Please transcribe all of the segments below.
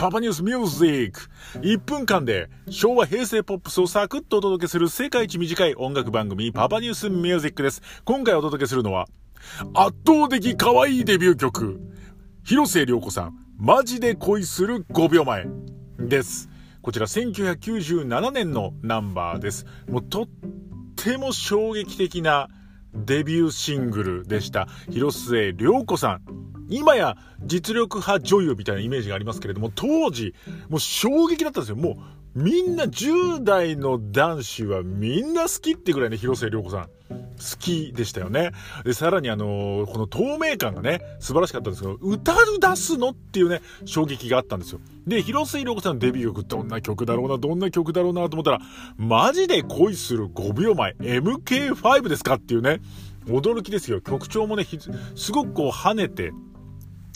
パパニュースミュージック。1分間で昭和平成ポップスをサクッとお届けする世界一短い音楽番組パパニュースミュージックです。今回お届けするのは圧倒的可愛いデビュー曲。広末涼子さん、マジで恋する5秒前です。こちら1997年のナンバーです。もうとっても衝撃的なデビューシングルでした。広末涼子さん。今や実力派女優みたいなイメージがありますけれども、当時、もう衝撃だったんですよ。もう、みんな10代の男子はみんな好きってぐらいね、広末涼子さん。好きでしたよね。で、さらにあのこの透明感がね、素晴らしかったんですけど、歌う出すのっていうね、衝撃があったんですよ。で、広末涼子さんのデビュー曲、どんな曲だろうな、どんな曲だろうなと思ったら、マジで恋する5秒前、MK5 ですかっていうね、驚きですよ。曲調もね、すごくこう跳ねて、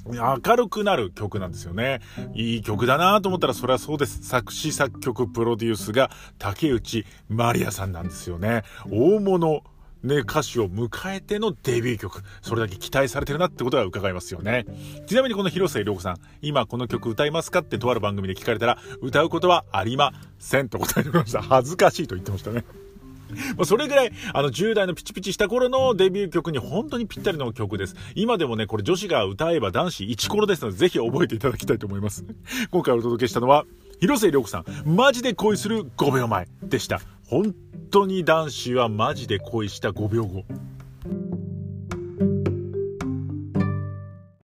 明るくなる曲なんですよね。いい曲だなと思ったらそれはそうです。作詞作曲プロデュースが竹内まりやさんなんですよね。大物ね、歌手を迎えてのデビュー曲。それだけ期待されてるなってことが伺いますよね。ちなみにこの広末涼子さん、今この曲歌いますかってとある番組で聞かれたら、歌うことはありませんと答えてくれました。恥ずかしいと言ってましたね。まあそれぐらい、あの、10代のピチピチした頃のデビュー曲に本当にぴったりの曲です。今でもね、これ女子が歌えば男子1コロですので、ぜひ覚えていただきたいと思います。今回お届けしたのは、広末涼子さん、マジで恋する5秒前でした。本当に男子はマジで恋した5秒後。